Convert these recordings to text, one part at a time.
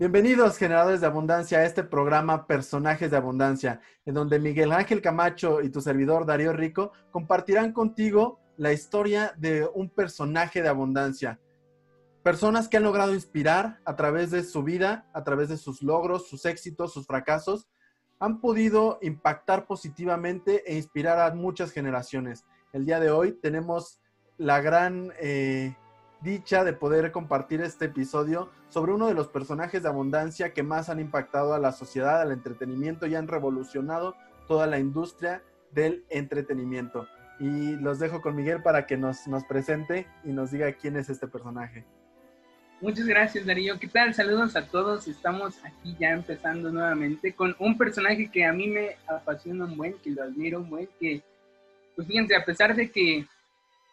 Bienvenidos, generadores de abundancia, a este programa Personajes de Abundancia, en donde Miguel Ángel Camacho y tu servidor Darío Rico compartirán contigo la historia de un personaje de abundancia. Personas que han logrado inspirar a través de su vida, a través de sus logros, sus éxitos, sus fracasos, han podido impactar positivamente e inspirar a muchas generaciones. El día de hoy tenemos la gran eh, dicha de poder compartir este episodio sobre uno de los personajes de abundancia que más han impactado a la sociedad, al entretenimiento y han revolucionado toda la industria del entretenimiento. Y los dejo con Miguel para que nos, nos presente y nos diga quién es este personaje. Muchas gracias, Darío. ¿Qué tal? Saludos a todos. Estamos aquí ya empezando nuevamente con un personaje que a mí me apasiona un buen, que lo admiro un buen, que, pues fíjense, a pesar de que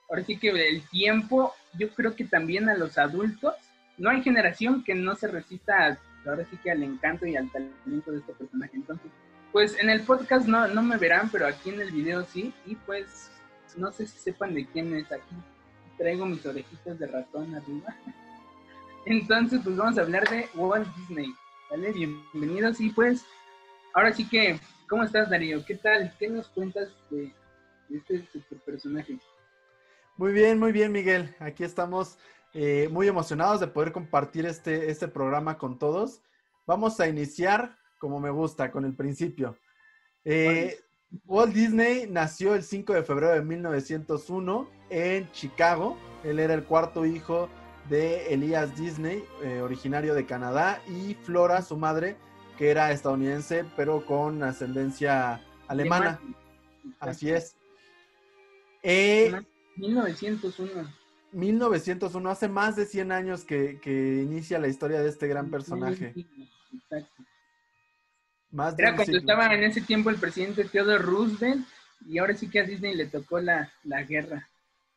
ahora sí que el tiempo, yo creo que también a los adultos, no hay generación que no se resista, ahora sí que al encanto y al talento de este personaje. Entonces, pues en el podcast no, no me verán, pero aquí en el video sí, y pues no sé si sepan de quién es aquí. Traigo mis orejitas de ratón arriba. Entonces, pues vamos a hablar de Walt Disney. ¿Vale? Bienvenidos y pues, ahora sí que, ¿cómo estás, Darío? ¿Qué tal? ¿Qué nos cuentas de, este, personaje? Muy bien, muy bien, Miguel. Aquí estamos eh, muy emocionados de poder compartir este, este programa con todos. Vamos a iniciar, como me gusta, con el principio. Eh, Walt Disney nació el 5 de febrero de 1901 en Chicago. Él era el cuarto hijo de Elias Disney, eh, originario de Canadá, y Flora, su madre, que era estadounidense, pero con ascendencia alemana. Así es. 1901. 1901, hace más de 100 años que, inicia la historia de este gran personaje. Exacto. Era cuando estaba en ese tiempo el presidente Theodore Roosevelt y ahora sí que a Disney le tocó la, guerra.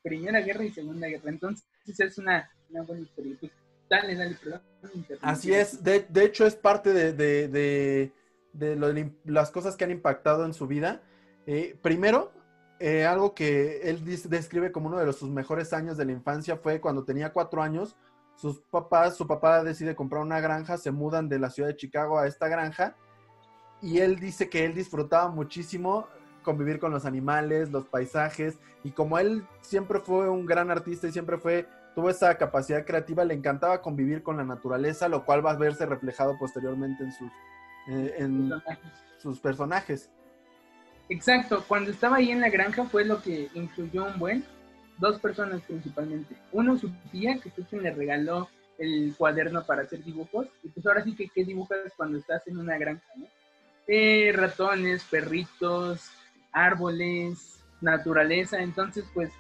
Primera guerra y segunda guerra. Entonces es una, buena historia. Pues, dale, dale, perdón. Así es. De, hecho es parte de, las cosas que han impactado en su vida. Eh, primero, eh, algo que él describe como uno de sus mejores años de la infancia fue cuando tenía cuatro años. Sus papás, su papá decide comprar una granja, se mudan de la ciudad de Chicago a esta granja y él dice que él disfrutaba muchísimo convivir con los animales, los paisajes y como él siempre fue un gran artista y siempre fue tuvo esa capacidad creativa, le encantaba convivir con la naturaleza, lo cual va a verse reflejado posteriormente en sus eh, en sus personajes. Exacto, cuando estaba ahí en la granja fue lo que influyó un buen, dos personas principalmente. Uno, su tía, que fue quien le regaló el cuaderno para hacer dibujos, y pues ahora sí que qué dibujas cuando estás en una granja, ¿no? Eh, ratones, perritos, árboles, naturaleza, entonces pues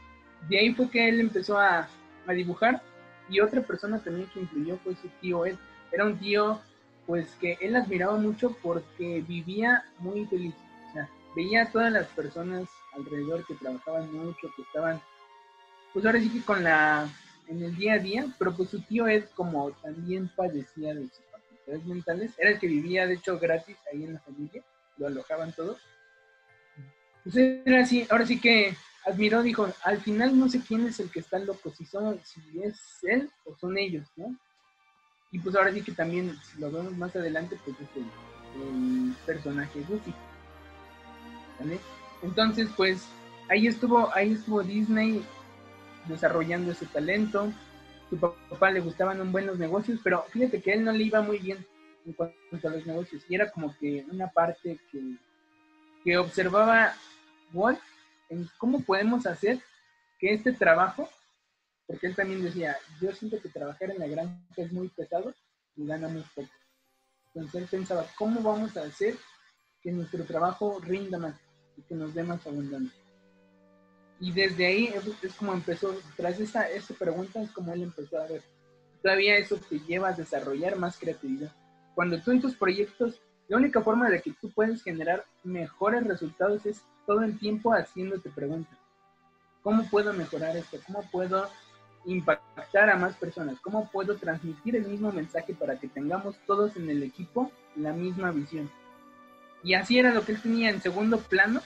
de ahí fue que él empezó a, a dibujar, y otra persona también que influyó fue su tío Ed. Era un tío pues que él admiraba mucho porque vivía muy feliz veía a todas las personas alrededor que trabajaban mucho, que estaban, pues ahora sí que con la, en el día a día, pero pues su tío Ed como también padecía de sus facultades mentales, era el que vivía de hecho gratis ahí en la familia, lo alojaban todos. Pues era así, ahora sí que admiró, dijo, al final no sé quién es el que está loco, si son, si es él o son ellos, ¿no? Y pues ahora sí que también, lo vemos más adelante, pues es el, el personaje Goofy. Entonces, pues ahí estuvo, ahí estuvo Disney desarrollando ese talento. Su papá le gustaban un buenos negocios, pero fíjate que a él no le iba muy bien en cuanto a los negocios. Y era como que una parte que, que observaba Walt en cómo podemos hacer que este trabajo, porque él también decía, yo siento que trabajar en la granja es muy pesado y gana muy poco. Entonces él pensaba, ¿cómo vamos a hacer que nuestro trabajo rinda más? Que nos dé más abundancia. Y desde ahí es, como empezó, tras esta, esta pregunta es como él empezó a ver. Todavía eso te lleva a desarrollar más creatividad. Cuando tú en tus proyectos, la única forma de que tú puedes generar mejores resultados es todo el tiempo haciéndote preguntas. ¿Cómo puedo mejorar esto? ¿Cómo puedo impactar a más personas? ¿Cómo puedo transmitir el mismo mensaje para que tengamos todos en el equipo la misma visión? Y así era lo que él tenía en segundo plano,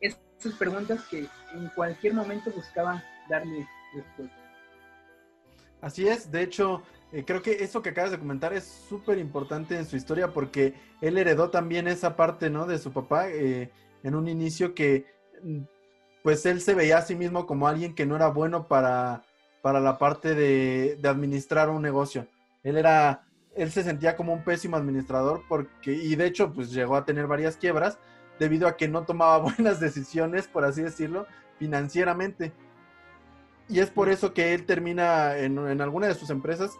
esas preguntas que en cualquier momento buscaba darle respuesta. Así es, de hecho, eh, creo que eso que acabas de comentar es súper importante en su historia porque él heredó también esa parte, ¿no? De su papá eh, en un inicio que, mm, pues él se veía a sí mismo como alguien que no era bueno para, para la parte de, de administrar un negocio. Él era, él se sentía como un pésimo administrador porque, y de hecho, pues llegó a tener varias quiebras debido a que no tomaba buenas decisiones, por así decirlo, financieramente. Y es por eso que él termina en, en alguna de sus empresas,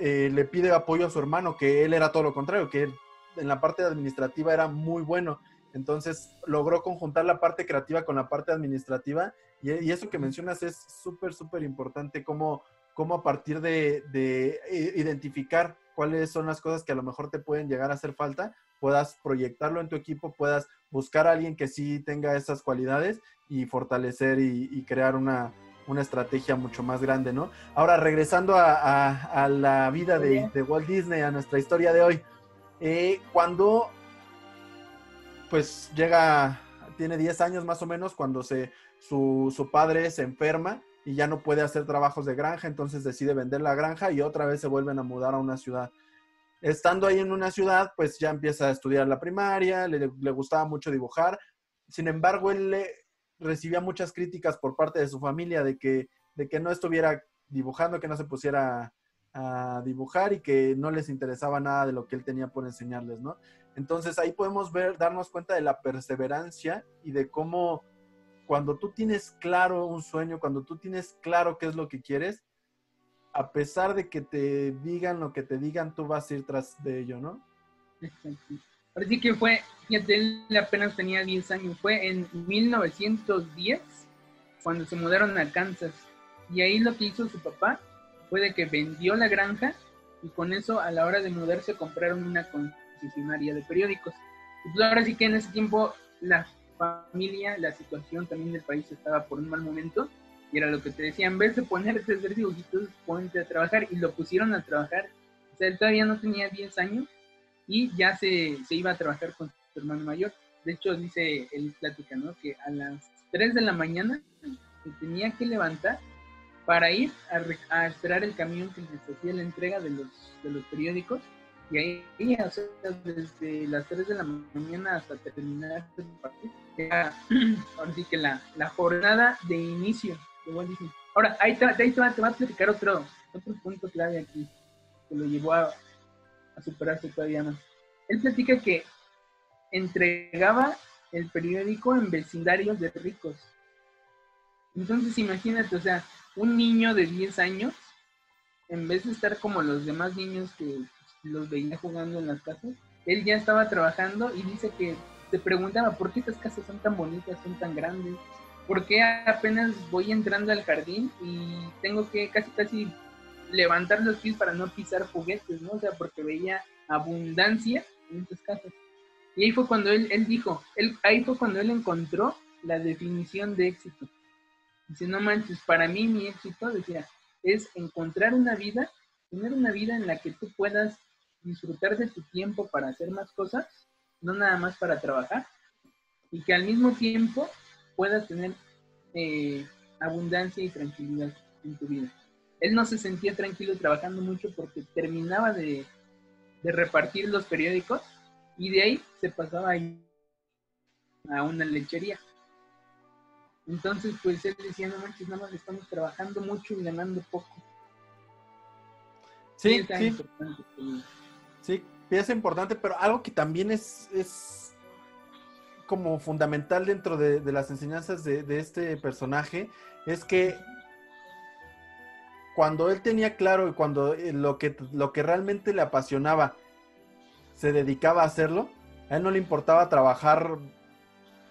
eh, le pide apoyo a su hermano, que él era todo lo contrario, que él en la parte administrativa era muy bueno. Entonces logró conjuntar la parte creativa con la parte administrativa y, eso que mencionas es súper, súper importante, cómo, cómo a partir de, de, identificar cuáles son las cosas que a lo mejor te pueden llegar a hacer falta, puedas proyectarlo en tu equipo, puedas buscar a alguien que sí tenga esas cualidades y fortalecer y crear una, una estrategia mucho más grande, ¿no? Ahora, regresando a, la vida de, Walt Disney, a nuestra historia de hoy, eh, cuando pues llega, tiene 10 años más o menos, cuando se, su, su, padre se enferma y ya no puede hacer trabajos de granja, entonces decide vender la granja y otra vez se vuelven a mudar a una ciudad. Estando ahí en una ciudad, pues ya empieza a estudiar la primaria, le, gustaba mucho dibujar, sin embargo, él recibía muchas críticas por parte de su familia de que, de que no estuviera dibujando, que no se pusiera a dibujar y que no les interesaba nada de lo que él tenía por enseñarles, ¿no? Entonces ahí podemos ver, darnos cuenta de la perseverancia y de cómo cuando tú tienes claro un sueño, cuando tú tienes claro qué es lo que quieres, a pesar de que te digan lo que te digan, tú vas a ir tras de ello, ¿no? Ahora sí que fue, fíjate, él apenas tenía 10 años, fue en 1910 cuando se mudaron a Kansas. Y ahí lo que hizo su papá fue de que vendió la granja y con eso a la hora de mudarse compraron una concesionaria de periódicos. Y pues ahora sí que en ese tiempo la familia, la situación también del país estaba por un mal momento y era lo que te decía, en vez de ponerte a hacer dibujitos, ponte a trabajar y lo pusieron a trabajar. O sea, él todavía no tenía 10 años y ya se, se, iba a trabajar con su hermano mayor. De hecho, dice él plática, ¿no? Que a las 3 de la mañana se tenía que levantar para ir a, esperar el camión que les hacía la entrega de los, de los periódicos. Y ahí, o sea, desde las 3 de la mañana hasta terminar el partido, ahora sí que la, la, jornada de inicio de Ahora, ahí te, ahí te, va, te va a platicar otro, otro punto clave aquí, que lo llevó a, a superarse todavía más. Él platica que entregaba el periódico en vecindarios de ricos. Entonces imagínate, o sea, un niño de 10 años, en vez de estar como los demás niños que los veía jugando en las casas, él ya estaba trabajando y dice que se preguntaba, ¿por qué estas casas son tan bonitas, son tan grandes? ¿Por qué apenas voy entrando al jardín y tengo que casi casi levantar los pies para no pisar juguetes, ¿no? O sea, porque veía abundancia en esas casas. Y ahí fue cuando él, él dijo, él, ahí fue cuando él encontró la definición de éxito. Dice, no manches, para mí mi éxito, decía, es encontrar una vida, tener una vida en la que tú puedas disfrutar de tu tiempo para hacer más cosas, no nada más para trabajar, y que al mismo tiempo puedas tener eh, abundancia y tranquilidad en tu vida él no se sentía tranquilo trabajando mucho porque terminaba de, repartir los periódicos y de ahí se pasaba a una lechería. Entonces, pues él decía, no manches, nada más estamos trabajando mucho y ganando poco. Sí, sí. Sí, es importante, pero algo que también es, es como fundamental dentro de, las enseñanzas de, de, este personaje es que cuando él tenía claro y cuando eh, lo que, lo que realmente le apasionaba se dedicaba a hacerlo, a él no le importaba trabajar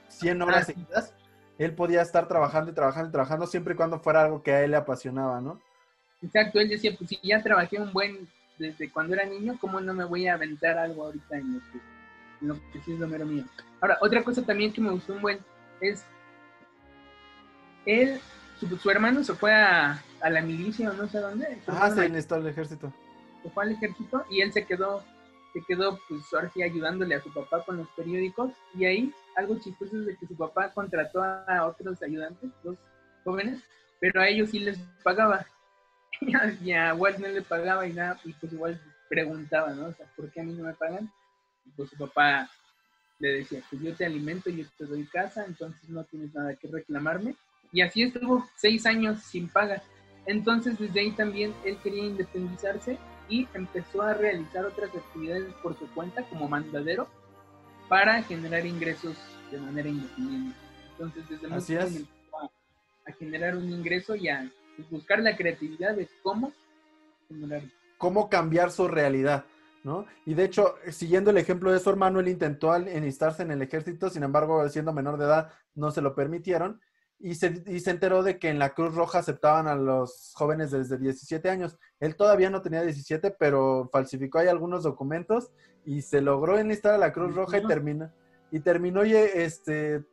100 horas seguidas, él podía estar trabajando y trabajando y trabajando siempre y cuando fuera algo que a él le apasionaba, ¿no? Exacto, él decía, pues si ya trabajé un buen desde cuando era niño, ¿cómo no me voy a aventar algo ahorita en lo que, en lo que sí es lo mero mío? Ahora, otra cosa también que me gustó un buen es, él, su hermano se fue a, a la milicia o no sé dónde. Ah, se enlistó al ejército. Se fue al ejército y él se quedó, se quedó pues ahora sí ayudándole a su papá con los periódicos y ahí algo chistoso es de que su papá contrató a otros ayudantes, dos jóvenes, pero a ellos sí les pagaba. y a, Walt no le pagaba y nada, y pues igual preguntaba, ¿no? O sea, ¿por qué a mí no me pagan? Y pues su papá le decía, pues yo te alimento, yo te doy casa, entonces no tienes nada que reclamarme. Y así estuvo seis años sin paga. Entonces desde ahí también él quería independizarse y empezó a realizar otras actividades por su cuenta como mandadero para generar ingresos de manera independiente. Entonces desde muy empezó a, generar un ingreso y a buscar la creatividad de cómo. Cómo cambiar su realidad. ¿no? Y de hecho, siguiendo el ejemplo de su hermano, él intentó enlistarse en el ejército, sin embargo, siendo menor de edad, no se lo permitieron. Y se, y se enteró de que en la Cruz Roja aceptaban a los jóvenes desde 17 años. Él todavía no tenía 17, pero falsificó ahí algunos documentos y se logró enlistar a la Cruz Roja y terminó. Y terminó, este,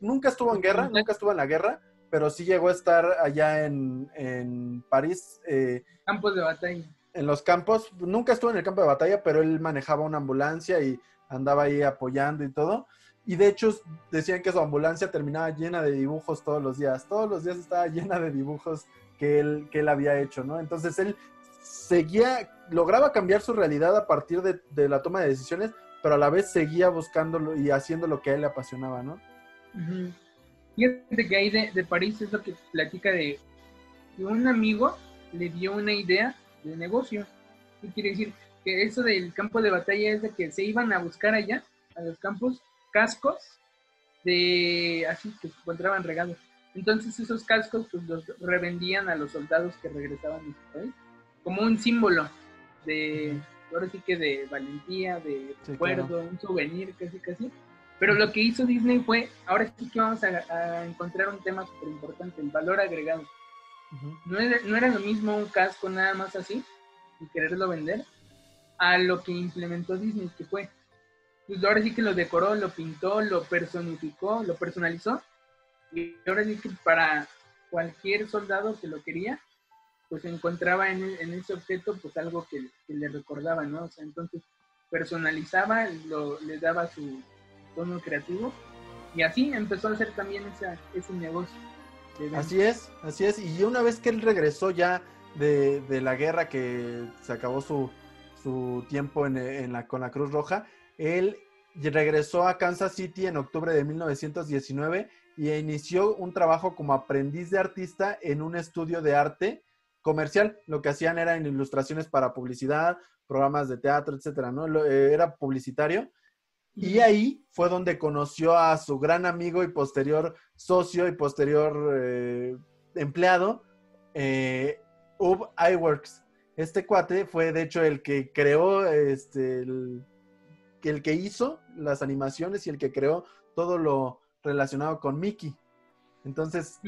nunca estuvo en guerra, nunca estuvo en la guerra, pero sí llegó a estar allá en, en París. Eh, Campos de batalla en los campos, nunca estuvo en el campo de batalla, pero él manejaba una ambulancia y andaba ahí apoyando y todo. Y de hecho decían que su ambulancia terminaba llena de dibujos todos los días. Todos los días estaba llena de dibujos que él, que él había hecho, ¿no? Entonces él seguía, lograba cambiar su realidad a partir de, la toma de decisiones, pero a la vez seguía buscándolo y haciendo lo que a él le apasionaba, ¿no? Fíjate que ahí de, de París es lo que platica de que un amigo le dio una idea de negocio. ¿Qué quiere decir? Que eso del campo de batalla es de que se iban a buscar allá, a los campos, cascos de así que se encontraban regados. Entonces esos cascos pues los revendían a los soldados que regresaban de su país como un símbolo de, ahora sí que de valentía, de recuerdo, un souvenir casi casi. Pero lo que hizo Disney fue, ahora sí que vamos a, encontrar un tema súper importante, el valor agregado no, era, lo mismo un casco nada más así y quererlo vender a lo que implementó Disney, que fue, pues ahora sí que lo decoró, lo pintó, lo personificó, lo personalizó y ahora sí que para cualquier soldado que lo quería, pues encontraba en, ese objeto pues algo que, le recordaba, ¿no? O sea, entonces personalizaba, lo, le daba su tono creativo y así empezó a hacer también ese negocio. Así es, así es. Y una vez que él regresó ya de, la guerra, que se acabó su, tiempo en, la, con la Cruz Roja, él regresó a Kansas City en octubre de 1919 y inició un trabajo como aprendiz de artista en un estudio de arte comercial. Lo que hacían eran ilustraciones para publicidad, programas de teatro, etcétera, ¿no? Eh, era publicitario y ahí fue donde conoció a su gran amigo y posterior socio y posterior eh, empleado, eh, Ub iWorks. Este cuate fue de hecho el que creó, este, el, que hizo las animaciones y el que creó todo lo relacionado con Mickey. Entonces,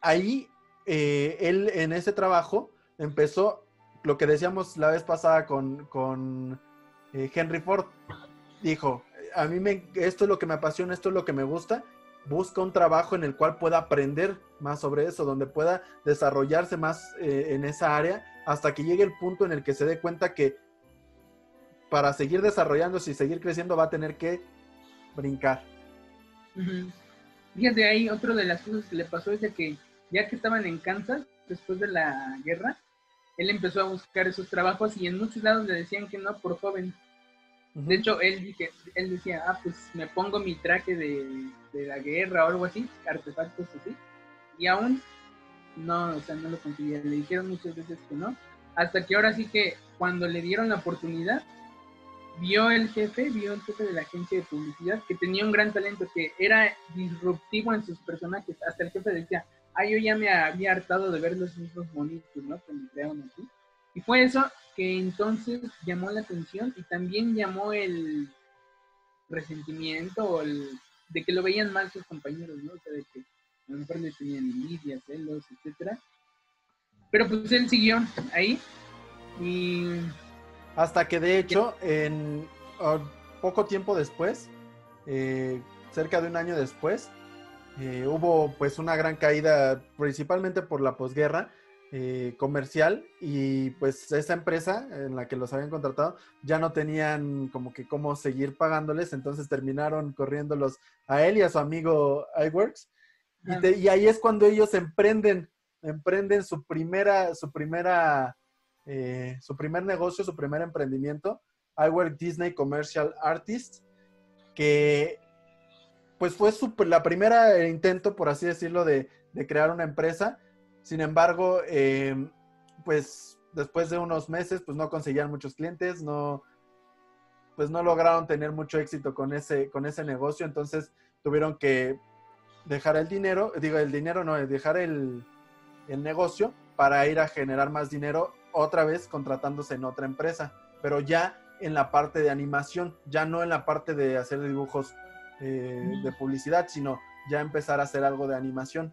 ahí eh, él en ese trabajo empezó lo que decíamos la vez pasada con, con Henry Ford dijo, a mí me, esto es lo que me apasiona, esto es lo que me gusta, busca un trabajo en el cual pueda aprender más sobre eso, donde pueda desarrollarse más eh, en esa área, hasta que llegue el punto en el que se dé cuenta que para seguir desarrollándose y seguir creciendo va a tener que brincar. Fíjate, ahí otro de las cosas que le pasó es de que ya que estaban en Kansas, después de la guerra, él empezó a buscar esos trabajos y en muchos lados le decían que no por joven. De hecho, él, dije, él decía, ah, pues me pongo mi traje de, la guerra o algo así, artefactos así, y aún no, o sea, no lo conseguía. Le dijeron muchas veces que no, hasta que ahora sí que cuando le dieron la oportunidad, vio el jefe, vio el jefe de la agencia de publicidad que tenía un gran talento, que era disruptivo en sus personajes. Hasta el jefe decía, ah, yo ya me había hartado de ver los mismos monitos, ¿no? Que me creaban así. Y fue eso que entonces llamó la atención y también llamó el resentimiento o el, de que lo veían mal sus compañeros, ¿no? O sea, de que a lo mejor le tenían envidia, celos, etcétera. Pero pues él siguió ahí y... Hasta que de hecho, en poco tiempo después, eh, cerca de un año después, eh, hubo pues una gran caída, principalmente por la posguerra, eh, comercial y pues esa empresa en la que los habían contratado ya no tenían como que cómo seguir pagándoles, entonces terminaron corriéndolos a él y a su amigo iWorks. Y, y, ahí es cuando ellos emprenden emprenden su primera, su primera, eh, su primer negocio, su primer emprendimiento, iWork Disney Commercial Artist, que pues fue la primera intento, por así decirlo, de, crear una empresa. Sin embargo, em, pues después de unos meses, pues no conseguían muchos clientes, no, pues no lograron tener mucho éxito con ese, con ese negocio, entonces tuvieron que dejar el dinero, digo, el dinero no, dejar el, el negocio para ir a generar más dinero otra vez contratándose en otra empresa, pero ya en la parte de animación, ya no en la parte de hacer dibujos eh, de publicidad, sino ya empezar a hacer algo de animación.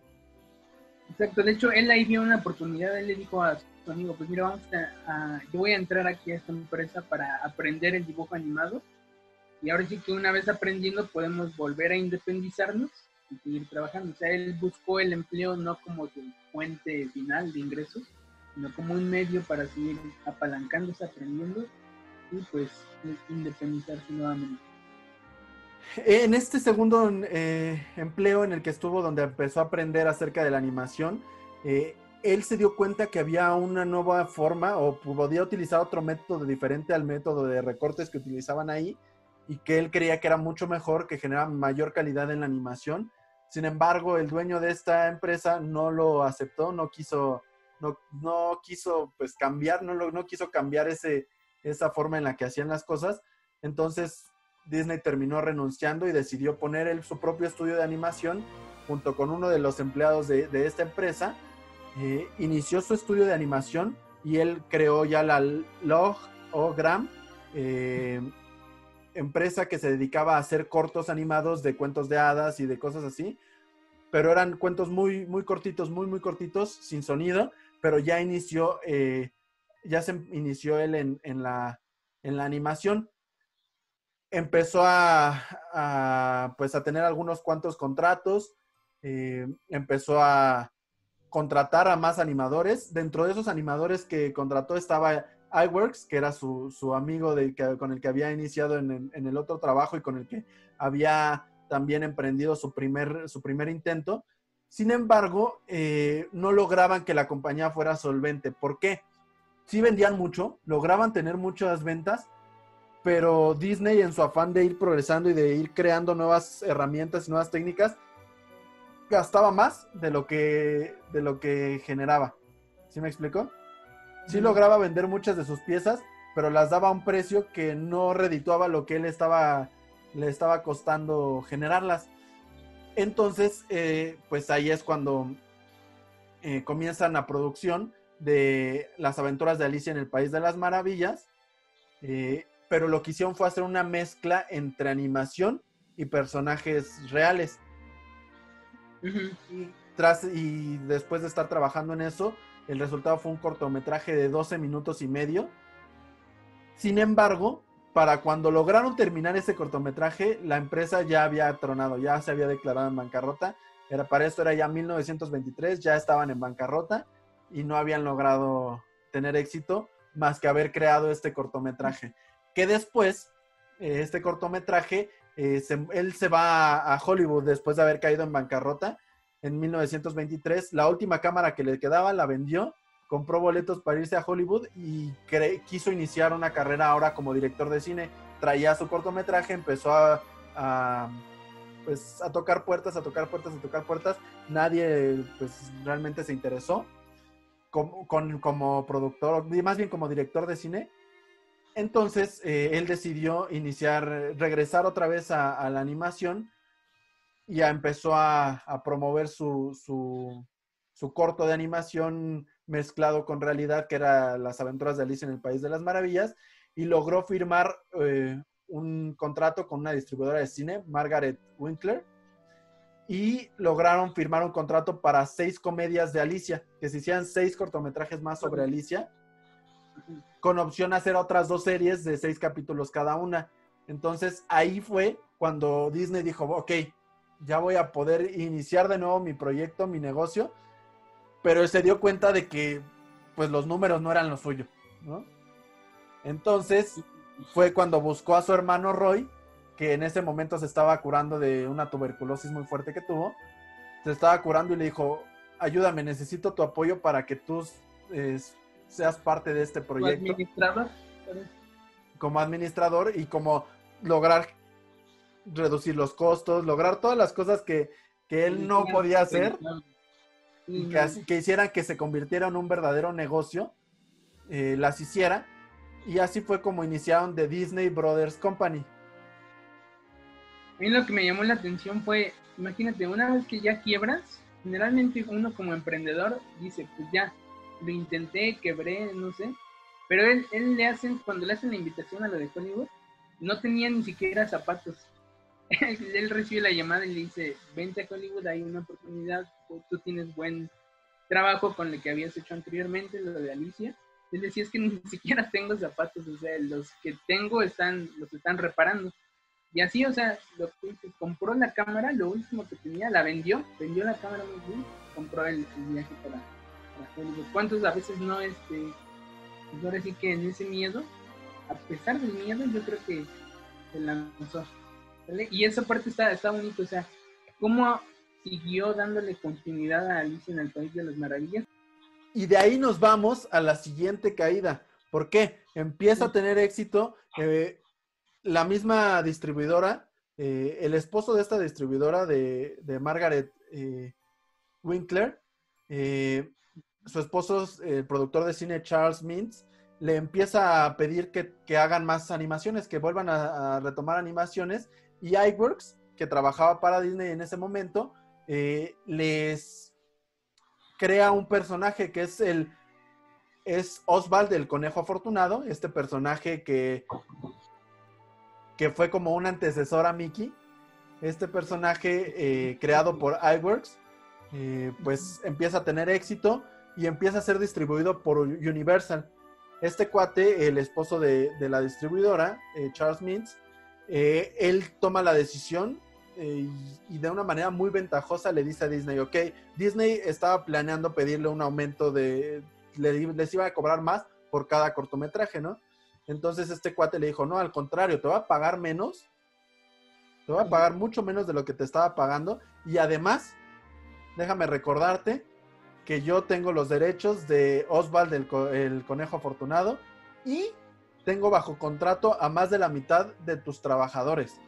Exacto, de hecho él ahí vio una oportunidad, él le dijo a su amigo, pues mira, vamos a, yo voy a entrar aquí a esta empresa para aprender el dibujo animado y ahora sí que una vez aprendiendo podemos volver a independizarnos y seguir trabajando. O sea, él buscó el empleo no como su fuente final de ingresos, sino como un medio para seguir apalancándose, aprendiendo y pues independizarse nuevamente. En este segundo eh, empleo en el que estuvo, donde empezó a aprender acerca de la animación, eh, él se dio cuenta que había una nueva forma o podía utilizar otro método diferente al método de recortes que utilizaban ahí y que él creía que era mucho mejor, que generaba mayor calidad en la animación. Sin embargo, el dueño de esta empresa no lo aceptó, no quiso, no, quiso pues cambiar, no, quiso cambiar esa forma en la que hacían las cosas. Entonces Disney terminó renunciando y decidió poner su propio estudio de animación junto con uno de los empleados de, esta empresa. Eh, inició su estudio de animación y él creó ya la Logogram, eh, empresa que se dedicaba a hacer cortos animados de cuentos de hadas y de cosas así. Pero eran cuentos muy, muy cortitos, muy, muy cortitos, sin sonido, pero ya inició, eh, ya se inició él en, la, en la animación empezó a, pues a tener algunos cuantos contratos, eh, empezó a contratar a más animadores. Dentro de esos animadores que contrató estaba iWorks, que era su, amigo con el que había iniciado en, el otro trabajo y con el que había también emprendido su primer, su primer intento. Sin embargo, eh, no lograban que la compañía fuera solvente. ¿Por qué? Sí vendían mucho, lograban tener muchas ventas, pero Disney en su afán de ir progresando y de ir creando nuevas herramientas y nuevas técnicas, gastaba más de lo que, de lo que generaba. ¿Sí me explico? Sí lograba vender muchas de sus piezas, pero las daba a un precio que no redituaba lo que él estaba, le estaba costando generarlas. Entonces, eh, pues ahí es cuando eh, comienzan la producción de las aventuras de Alicia en el País de las Maravillas. Eh, pero lo que hicieron fue hacer una mezcla entre animación y personajes reales. y, tras, y después de estar trabajando en eso, el resultado fue un cortometraje de 12 minutos y medio. Sin embargo, para cuando lograron terminar ese cortometraje, la empresa ya había tronado, ya se había declarado en bancarrota. Era, para esto era ya 1923, ya estaban en bancarrota y no habían logrado tener éxito más que haber creado este cortometraje que después, eh, este cortometraje, eh, él se va a, Hollywood después de haber caído en bancarrota en 1923. La última cámara que le quedaba la vendió, compró boletos para irse a Hollywood y quiso iniciar una carrera ahora como director de cine. Traía su cortometraje, empezó a, pues, a tocar puertas, a tocar puertas, a tocar puertas. Nadie pues, realmente se interesó como, como productor, más bien como director de cine entonces, eh, él decidió iniciar, regresar otra vez a, la animación y ya empezó a, promover su, su, corto de animación mezclado con realidad, que era Las aventuras de Alicia en el País de las Maravillas, y logró firmar eh, un contrato con una distribuidora de cine, Margaret Winkler, y lograron firmar un contrato para seis comedias de Alicia, que se hicieran seis cortometrajes más sobre Alicia con opción a hacer otras dos series de seis capítulos cada una. Entonces ahí fue cuando Disney dijo, ok, ya voy a poder iniciar de nuevo mi proyecto, mi negocio, pero se dio cuenta de que pues los números no eran lo suyo, ¿no? Entonces fue cuando buscó a su hermano Roy, que en ese momento se estaba curando de una tuberculosis muy fuerte que tuvo, se estaba curando y le dijo, ayúdame, necesito tu apoyo para que eh, seas parte de este proyecto. Administrador. Como administrador y como lograr reducir los costos, lograr todas las cosas que, que él no podía hacer y que, que, hicieran que se convirtiera en un verdadero negocio, eh, las hiciera. Y así fue como iniciaron The Disney Brothers Company. A mí lo que me llamó la atención fue, imagínate, una vez que ya quiebras, generalmente uno como emprendedor dice, pues ya, lo intenté, quebré, no sé. Pero él, él le hacen, cuando le hacen la invitación a lo de Hollywood, no tenía ni siquiera zapatos. él recibe la llamada y le dice, vente a Hollywood, hay una oportunidad, tú tienes buen trabajo con lo que habías hecho anteriormente, lo de Alicia. Él decía, es que ni siquiera tengo zapatos, o sea, los que tengo están, los están reparando. Y así, o sea, lo compró la cámara, lo último que tenía, la vendió, vendió la cámara muy bien, compró el, viaje para, para Hollywood. ¿Cuántos a veces no, este, pues ahora sí que en ese miedo, a pesar del miedo, yo creo que se lanzó. Y esa parte está, está bonito, o sea, cómo siguió dándole continuidad a Alicia en el País de las Maravillas. Y de ahí nos vamos a la siguiente caída. ¿Por qué? Empieza a tener éxito. Eh, la misma distribuidora, eh, el esposo de esta distribuidora de, Margaret eh, Winkler, su esposo, el productor de cine Charles Mintz, le empieza a pedir que, hagan más animaciones, que vuelvan a, retomar animaciones. Y iWorks, que trabajaba para Disney en ese momento, eh, les crea un personaje que es el es Oswald el conejo afortunado, este personaje que, que fue como un antecesor a Mickey. Este personaje eh, creado por iWorks, eh, pues empieza a tener éxito y empieza a ser distribuido por Universal. Este cuate, el esposo de, la distribuidora, Charles Mintz, él toma la decisión eh, y de una manera muy ventajosa le dice a Disney, ok, Disney estaba planeando pedirle un aumento de, les iba a cobrar más por cada cortometraje, ¿no? Entonces este cuate le dijo, no, al contrario, te va a pagar menos, te va a pagar mucho menos de lo que te estaba pagando y además, déjame recordarte que yo tengo los derechos de Oswald el, el conejo afortunado y tengo bajo contrato a más de la mitad de tus trabajadores.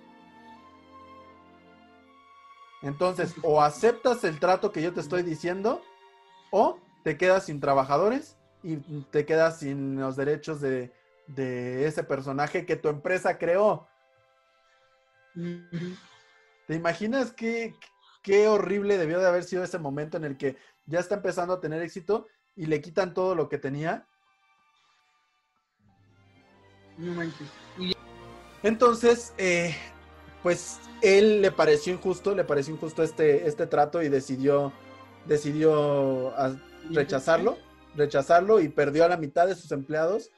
Entonces, o aceptas el trato que yo te estoy diciendo, o te quedas sin trabajadores y te quedas sin los derechos de, ese personaje que tu empresa creó. ¿Te imaginas qué, qué horrible debió de haber sido ese momento en el que ya está empezando a tener éxito y le quitan todo lo que tenía? Entonces, eh, pues él le pareció injusto, le pareció injusto este, este trato y decidió, decidió ah, rechazarlo, rechazarlo y perdió a la mitad de sus empleados,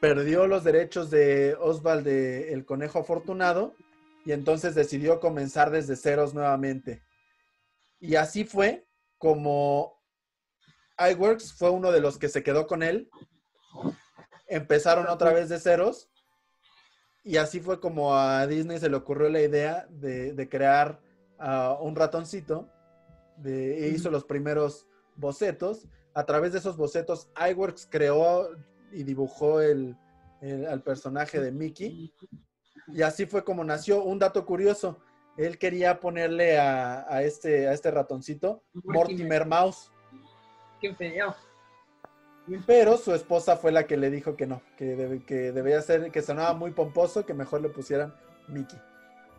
perdió los derechos de Oswald el conejo afortunado y entonces decidió comenzar desde ceros nuevamente. Y así fue como iWorks fue uno de los que se quedó con él. Empezaron otra vez de ceros y así fue como a Disney se le ocurrió la idea de, crear uh, un ratoncito. De, e hizo los primeros bocetos. A través de esos bocetos, iWorks creó y dibujó el, al personaje de Mickey. Y así fue como nació. Un dato curioso, él quería ponerle a, a este, a este ratoncito Mortimer Mouse. Qué feo. Pero su esposa fue la que le dijo que no, que, que debía ser, que sonaba muy pomposo, que mejor le pusieran Mickey.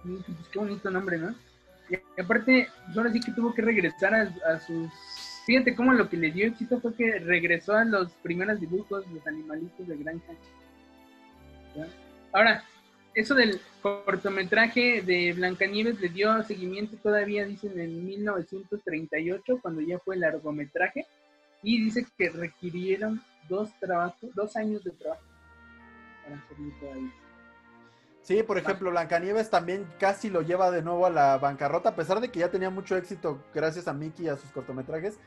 Pues qué bonito nombre, ¿no? Y aparte, ahora sí que tuvo que regresar a, sus... Fíjate cómo lo que le dio éxito fue que regresó a los primeros dibujos, los animalitos de granja. Ahora, eso del cortometraje de Blancanieves le dio seguimiento todavía, dicen, en 1938, cuando ya fue el largometraje y dice que requirieron dos trabajos, dos años de trabajo para hacerlo todavía. Sí, por ejemplo, Blancanieves también casi lo lleva de nuevo a la bancarrota, a pesar de que ya tenía mucho éxito gracias a Mickey y a sus cortometrajes.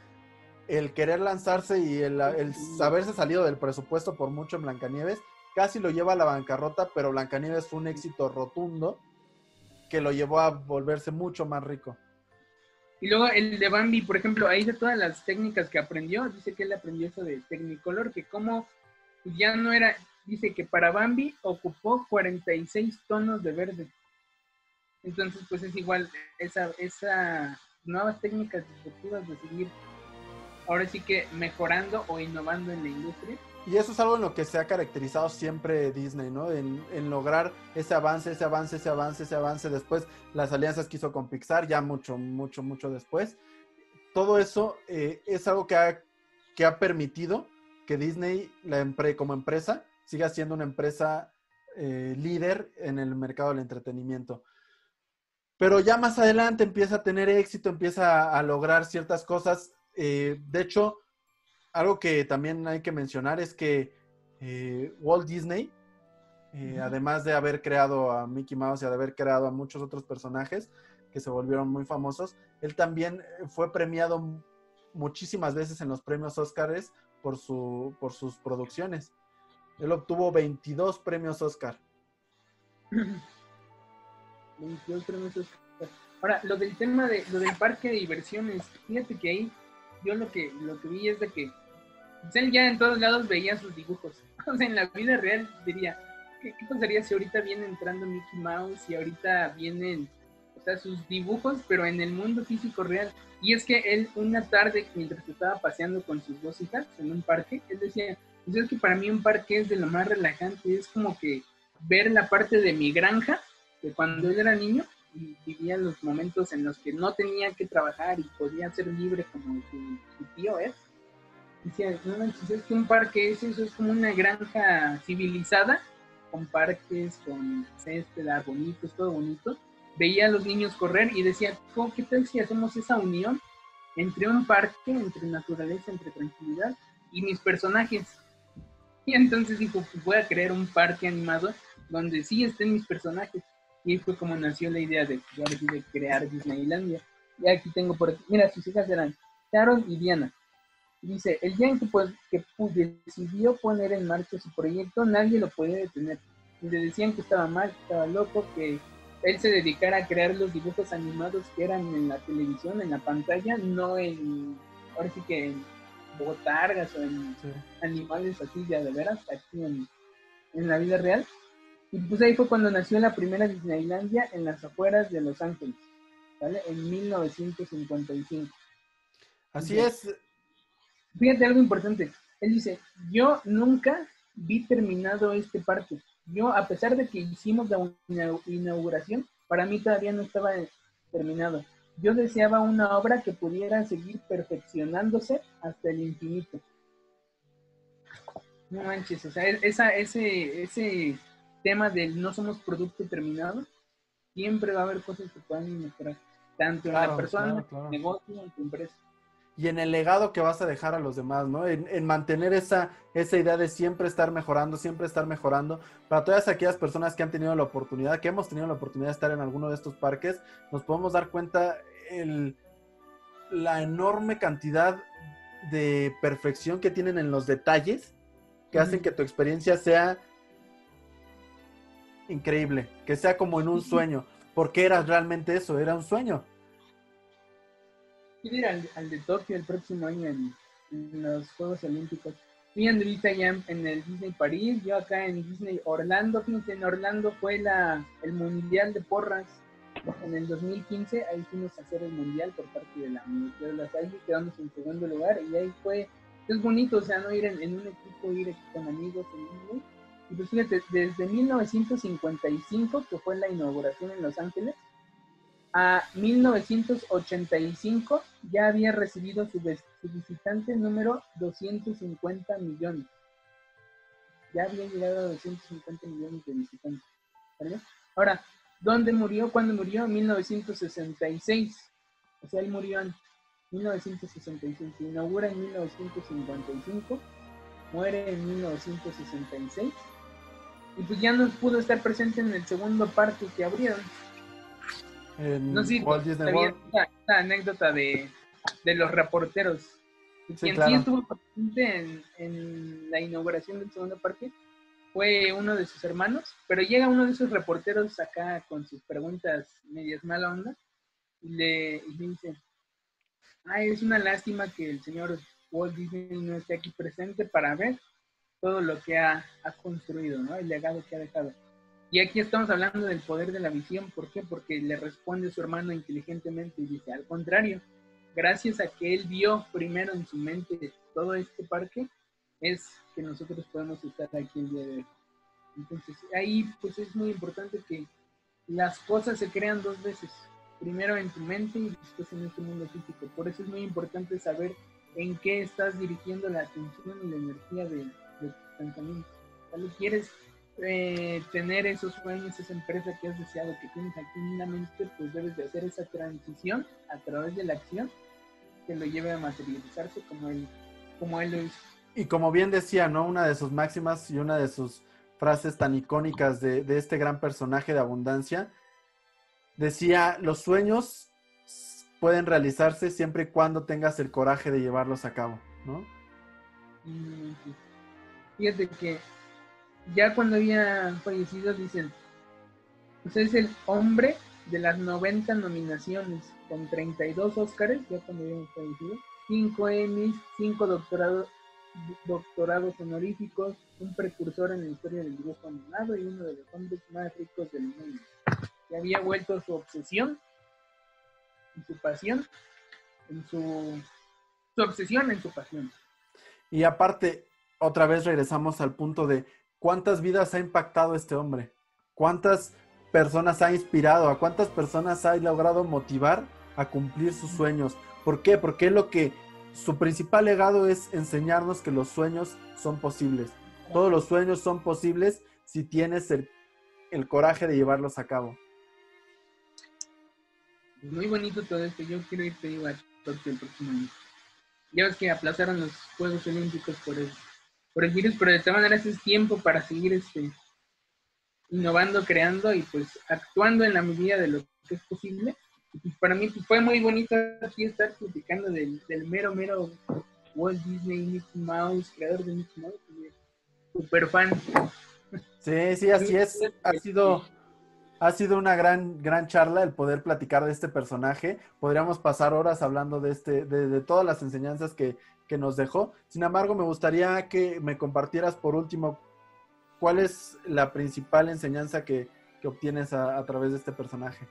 El querer lanzarse y el, el haberse salido del presupuesto por mucho en Blancanieves, casi lo lleva a la bancarrota, pero Blancanieves fue un éxito rotundo que lo llevó a volverse mucho más rico. Y luego el de Bambi, por ejemplo, ahí de todas las técnicas que aprendió, dice que él aprendió eso de Technicolor, que como ya no era, dice que para Bambi ocupó 46 tonos de verde. Entonces, pues es igual, esa, esa nuevas técnicas disruptivas de seguir ahora sí que mejorando o innovando en la industria. Y eso es algo en lo que se ha caracterizado siempre Disney, ¿no? En, en, lograr ese avance, ese avance, ese avance, ese avance. Después las alianzas que hizo con Pixar, ya mucho, mucho, mucho después. Todo eso eh, es algo que ha, que ha permitido que Disney, la como empresa, siga siendo una empresa eh, líder en el mercado del entretenimiento. Pero ya más adelante empieza a tener éxito, empieza a, lograr ciertas cosas. Eh, de hecho, algo que también hay que mencionar es que eh, Walt Disney, además de haber creado a Mickey Mouse y de haber creado a muchos otros personajes que se volvieron muy famosos, él también fue premiado muchísimas veces en los premios Oscars por, su, por sus producciones. Él obtuvo 22 premios Oscar. 22 premios Oscar. Ahora, lo del tema de lo del parque de diversiones, fíjate que ahí yo lo que lo que vi es de que pues, él ya en todos lados veía sus dibujos. O sea, en la vida real diría, ¿qué, pasaría si ahorita viene entrando Mickey Mouse y ahorita vienen o sea, sus dibujos, pero en el mundo físico real? Y es que él una tarde, mientras estaba paseando con sus dos hijas en un parque, él decía, pues es que para mí un parque es de lo más relajante, es como que ver la parte de mi granja, de cuando él era niño, y vivía los momentos en los que no tenía que trabajar y podía ser libre como su, tío es. Decía, no es que un parque es eso, es como una granja civilizada, con parques, con césped, bonitos, todo bonito veía a los niños correr y decía, ¿qué tal si hacemos esa unión entre un parque, entre naturaleza, entre tranquilidad y mis personajes? Y entonces dijo, pues voy a crear un parque animado donde sí estén mis personajes. Y fue como nació la idea de, de crear Disneylandia. Y aquí tengo por aquí, mira, sus hijas eran Sharon y Diana. Dice, el día en que, pues, que decidió poner en marcha su proyecto, nadie lo podía detener. Le decían que estaba mal, que estaba loco, que él se dedicara a crear los dibujos animados que eran en la televisión, en la pantalla, no en, ahora sí que en botargas o en animales así ya de veras, aquí en, la vida real. Y pues ahí fue cuando nació la primera Disneylandia en las afueras de Los Ángeles, ¿vale? En 1955. Así es. Fíjate algo importante. Él dice, yo nunca vi terminado este parque yo, a pesar de que hicimos la inauguración, para mí todavía no estaba terminado. Yo deseaba una obra que pudiera seguir perfeccionándose hasta el infinito. No manches, o sea, esa, ese, ese tema del no somos producto terminado, siempre va a haber cosas que puedan mejorar, tanto en la persona, en el negocio, en tu empresa y en el legado que vas a dejar a los demás, ¿no? En, mantener esa, esa idea de siempre estar mejorando, siempre estar mejorando. Para todas aquellas personas que han tenido la oportunidad, que hemos tenido la oportunidad de estar en alguno de estos parques, nos podemos dar cuenta el, la enorme cantidad de perfección que tienen en los detalles que hacen que tu experiencia sea increíble, que sea como en un sueño, porque era realmente eso, era un sueño. Quiero ir al, de Tokio el próximo año en, los Juegos Olímpicos. Fui Andrita ya en el Disney París, yo acá en Disney Orlando. Fíjense, en Orlando fue la, el Mundial de Porras. En el 2015 ahí fuimos a hacer el Mundial por parte de la Universidad de La Salle, quedamos en segundo lugar y ahí fue, es bonito, o sea, no ir en, un equipo, ir con amigos en Disney. Pues fíjate, desde 1955, que fue la inauguración en Los Ángeles, a 1985 ya había recibido su, visitante número 250 millones. Ya había llegado a 250 millones de visitantes. Ahora, ¿dónde murió? ¿Cuándo murió? En 1966. O sea, él murió en 1966. Se inaugura en 1955. Muere en 1966. Y pues ya no pudo estar presente en el segundo parque que abrieron. No sé esta, anécdota de, los reporteros. Quien sí estuvo presente en, la inauguración del segundo parque fue uno de sus hermanos, pero llega uno de esos reporteros acá con sus preguntas medias mala onda y le, dice, ah, es una lástima que el señor Walt Disney no esté aquí presente para ver todo lo que ha, ha construido, ¿no? El legado que ha dejado. Y aquí estamos hablando del poder de la visión. ¿Por qué? Porque le responde su hermano inteligentemente y dice, al contrario, gracias a que él vio primero en su mente todo este parque, es que nosotros podemos estar aquí el día de hoy. Entonces, ahí pues es muy importante que las cosas se crean dos veces. Primero en tu mente y después en este mundo físico. Por eso es muy importante saber en qué estás dirigiendo la atención y la energía de, tus pensamientos. ¿Quieres eh, tener esos sueños, esa empresa que has deseado, que tienes aquí en la mente, pues debes de hacer esa transición a través de la acción que lo lleve a materializarse como él, como él lo hizo. Y como bien decía, ¿no? Una de sus máximas y una de sus frases tan icónicas de, de este gran personaje de abundancia, decía, los sueños pueden realizarse siempre y cuando tengas el coraje de llevarlos a cabo, ¿no? Fíjate que ya cuando había fallecido, dicen, usted es el hombre de las 90 nominaciones, con 32 Óscares, ya cuando había fallecido, 5 Emmys, 5 doctorados, doctorados honoríficos, un precursor en la historia del dibujo animado y uno de los hombres más ricos del mundo. Y había vuelto su obsesión y su pasión en su, su obsesión en su pasión. Y aparte, otra vez regresamos al punto de ¿Cuántas vidas ha impactado este hombre? ¿Cuántas personas ha inspirado? ¿A cuántas personas ha logrado motivar a cumplir sus sueños? ¿Por qué? Porque lo que su principal legado es enseñarnos que los sueños son posibles. Todos los sueños son posibles si tienes el, coraje de llevarlos a cabo. Muy bonito todo esto. Yo quiero irte a Tokio el próximo año. Ya ves que aplazaron los Juegos Olímpicos por eso por el virus, pero de todas maneras es tiempo para seguir este, innovando, creando y pues actuando en la medida de lo que es posible. Y pues para mí pues, fue muy bonito aquí estar platicando del, mero, mero Walt Disney, Mickey Mouse, creador de Mickey Mouse, super fan. Sí, sí, así es. Ha sido, ha sido una gran, gran charla el poder platicar de este personaje. Podríamos pasar horas hablando de este, de, de todas las enseñanzas que, que nos dejó. Sin embargo, me gustaría que me compartieras por último cuál es la principal enseñanza que, obtienes a, través de este personaje.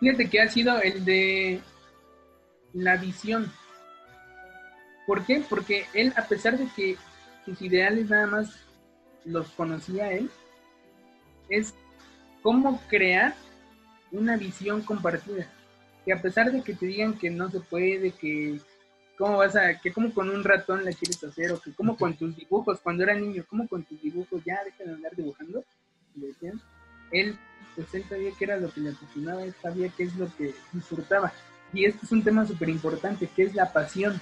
Fíjate que ha sido el de la visión. ¿Por qué? Porque él, a pesar de que sus ideales nada más los conocía él, es cómo crear una visión compartida. Que a pesar de que te digan que no se puede, que ¿Cómo vas a, que como con un ratón la quieres hacer? O que como con tus dibujos, cuando era niño, como con tus dibujos, ya deja de andar dibujando. decían. Él, pues él sabía que era lo que le apasionaba, él sabía qué es lo que disfrutaba. Y este es un tema súper importante, que es la pasión.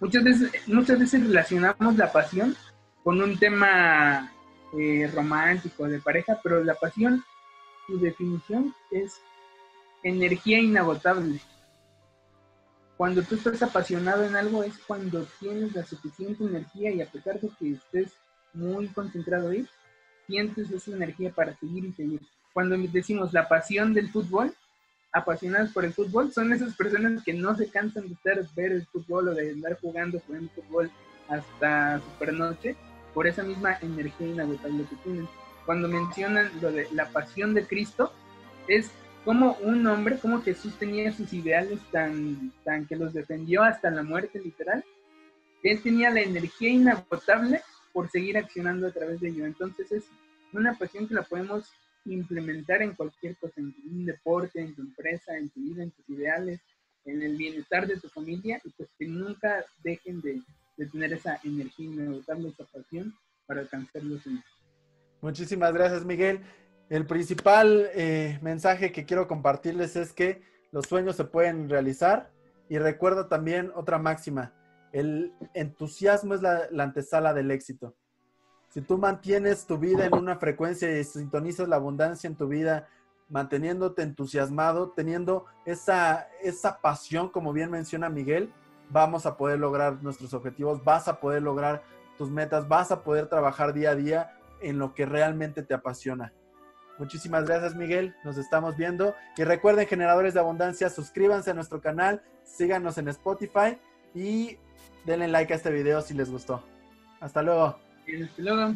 Muchas veces, muchas veces relacionamos la pasión con un tema eh, romántico, de pareja, pero la pasión, su definición es energía inagotable cuando tú estás apasionado en algo es cuando tienes la suficiente energía y a pesar de que estés muy concentrado ahí, sientes esa energía para seguir y seguir. Cuando decimos la pasión del fútbol, apasionados por el fútbol, son esas personas que no se cansan de estar ver el fútbol o de andar jugando, jugando fútbol hasta supernoche, por esa misma energía inagotable que tienen. Cuando mencionan lo de la pasión de Cristo, es como un hombre, como Jesús tenía sus ideales tan, tan que los defendió hasta la muerte literal, él tenía la energía inagotable por seguir accionando a través de ello. Entonces es una pasión que la podemos implementar en cualquier cosa, en un deporte, en tu empresa, en tu vida, en tus ideales, en el bienestar de tu familia, y pues que nunca dejen de, de tener esa energía inagotable, esa pasión para alcanzar los sueños. Muchísimas gracias, Miguel. El principal eh, mensaje que quiero compartirles es que los sueños se pueden realizar y recuerda también otra máxima, el entusiasmo es la, antesala del éxito. Si tú mantienes tu vida en una frecuencia y sintonizas la abundancia en tu vida, manteniéndote entusiasmado, teniendo esa, esa pasión, como bien menciona Miguel, vamos a poder lograr nuestros objetivos, vas a poder lograr tus metas, vas a poder trabajar día a día en lo que realmente te apasiona. Muchísimas gracias, Miguel. Nos estamos viendo. Y recuerden, generadores de abundancia, suscríbanse a nuestro canal, síganos en Spotify y denle like a este video si les gustó. Hasta luego. Hasta luego.